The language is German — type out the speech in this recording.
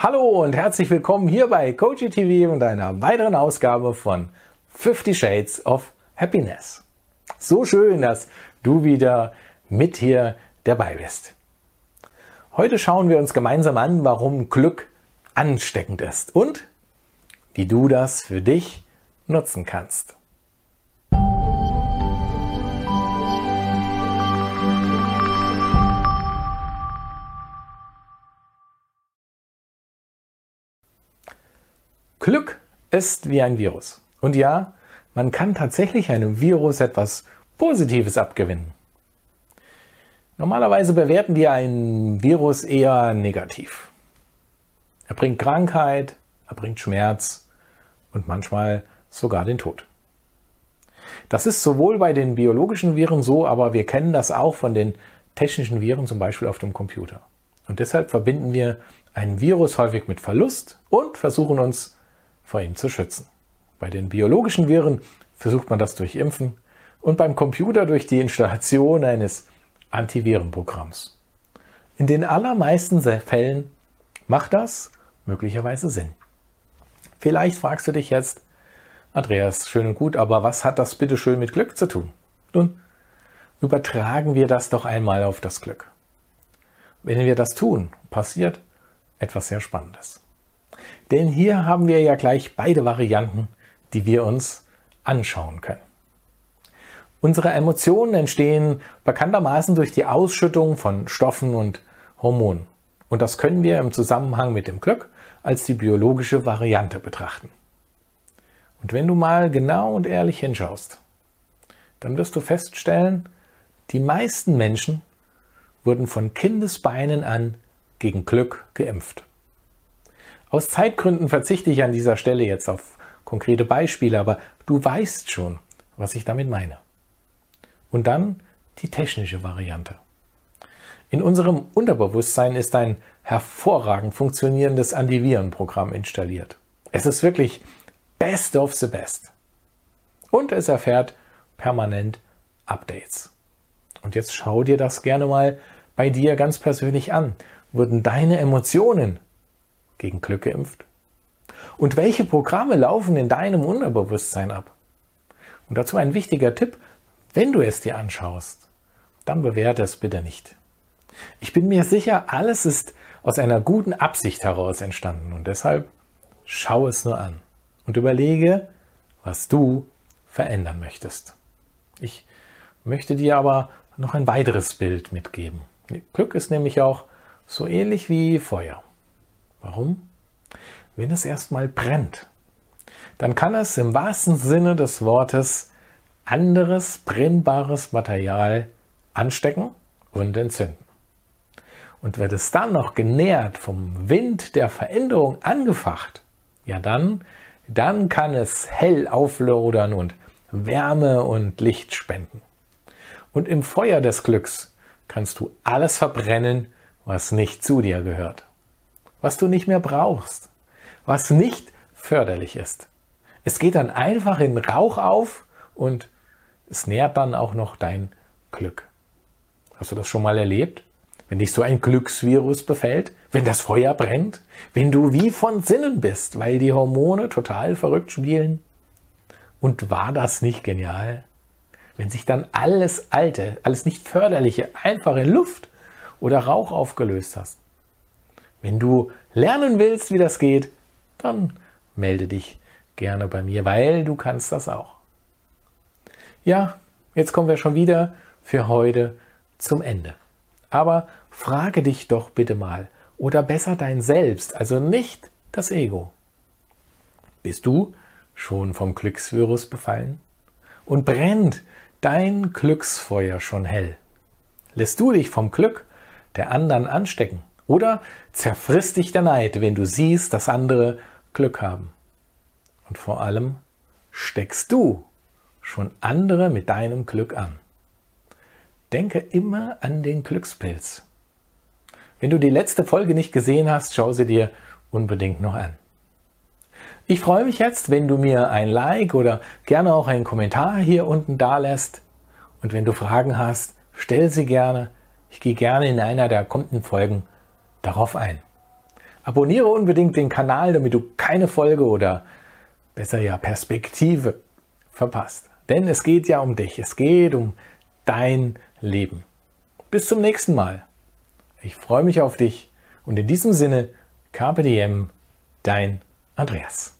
Hallo und herzlich willkommen hier bei Coachy TV und einer weiteren Ausgabe von 50 Shades of Happiness. So schön, dass du wieder mit hier dabei bist. Heute schauen wir uns gemeinsam an, warum Glück ansteckend ist und wie du das für dich nutzen kannst. Glück ist wie ein Virus. Und ja, man kann tatsächlich einem Virus etwas Positives abgewinnen. Normalerweise bewerten wir ein Virus eher negativ. Er bringt Krankheit, er bringt Schmerz und manchmal sogar den Tod. Das ist sowohl bei den biologischen Viren so, aber wir kennen das auch von den technischen Viren, zum Beispiel auf dem Computer. Und deshalb verbinden wir ein Virus häufig mit Verlust und versuchen uns vor ihm zu schützen. Bei den biologischen Viren versucht man das durch Impfen und beim Computer durch die Installation eines Antivirenprogramms. In den allermeisten Fällen macht das möglicherweise Sinn. Vielleicht fragst du dich jetzt, Andreas, schön und gut, aber was hat das bitte schön mit Glück zu tun? Nun, übertragen wir das doch einmal auf das Glück. Wenn wir das tun, passiert etwas sehr Spannendes. Denn hier haben wir ja gleich beide Varianten, die wir uns anschauen können. Unsere Emotionen entstehen bekanntermaßen durch die Ausschüttung von Stoffen und Hormonen. Und das können wir im Zusammenhang mit dem Glück als die biologische Variante betrachten. Und wenn du mal genau und ehrlich hinschaust, dann wirst du feststellen, die meisten Menschen wurden von Kindesbeinen an gegen Glück geimpft. Aus Zeitgründen verzichte ich an dieser Stelle jetzt auf konkrete Beispiele, aber du weißt schon, was ich damit meine. Und dann die technische Variante. In unserem Unterbewusstsein ist ein hervorragend funktionierendes Antivirenprogramm installiert. Es ist wirklich best of the best. Und es erfährt permanent Updates. Und jetzt schau dir das gerne mal bei dir ganz persönlich an. Wurden deine Emotionen gegen Glück geimpft? Und welche Programme laufen in deinem Unterbewusstsein ab? Und dazu ein wichtiger Tipp, wenn du es dir anschaust, dann bewerte es bitte nicht. Ich bin mir sicher, alles ist aus einer guten Absicht heraus entstanden und deshalb schau es nur an und überlege, was du verändern möchtest. Ich möchte dir aber noch ein weiteres Bild mitgeben. Glück ist nämlich auch so ähnlich wie Feuer. Warum? Wenn es erstmal brennt, dann kann es im wahrsten Sinne des Wortes anderes brennbares Material anstecken und entzünden. Und wird es dann noch genährt vom Wind der Veränderung angefacht, ja dann, dann kann es hell auflodern und Wärme und Licht spenden. Und im Feuer des Glücks kannst du alles verbrennen, was nicht zu dir gehört was du nicht mehr brauchst, was nicht förderlich ist. Es geht dann einfach in Rauch auf und es nährt dann auch noch dein Glück. Hast du das schon mal erlebt? Wenn dich so ein Glücksvirus befällt, wenn das Feuer brennt, wenn du wie von Sinnen bist, weil die Hormone total verrückt spielen. Und war das nicht genial? Wenn sich dann alles Alte, alles nicht Förderliche einfach in Luft oder Rauch aufgelöst hast. Wenn du lernen willst, wie das geht, dann melde dich gerne bei mir, weil du kannst das auch. Ja, jetzt kommen wir schon wieder für heute zum Ende. Aber frage dich doch bitte mal, oder besser dein Selbst, also nicht das Ego. Bist du schon vom Glücksvirus befallen? Und brennt dein Glücksfeuer schon hell? Lässt du dich vom Glück der anderen anstecken? Oder zerfrisst dich der Neid, wenn du siehst, dass andere Glück haben. Und vor allem steckst du schon andere mit deinem Glück an. Denke immer an den Glückspilz. Wenn du die letzte Folge nicht gesehen hast, schau sie dir unbedingt noch an. Ich freue mich jetzt, wenn du mir ein Like oder gerne auch einen Kommentar hier unten da lässt. Und wenn du Fragen hast, stell sie gerne. Ich gehe gerne in einer der kommenden Folgen darauf ein. Abonniere unbedingt den Kanal, damit du keine Folge oder besser ja Perspektive verpasst. Denn es geht ja um dich, es geht um dein Leben. Bis zum nächsten Mal. Ich freue mich auf dich und in diesem Sinne, Diem, dein Andreas.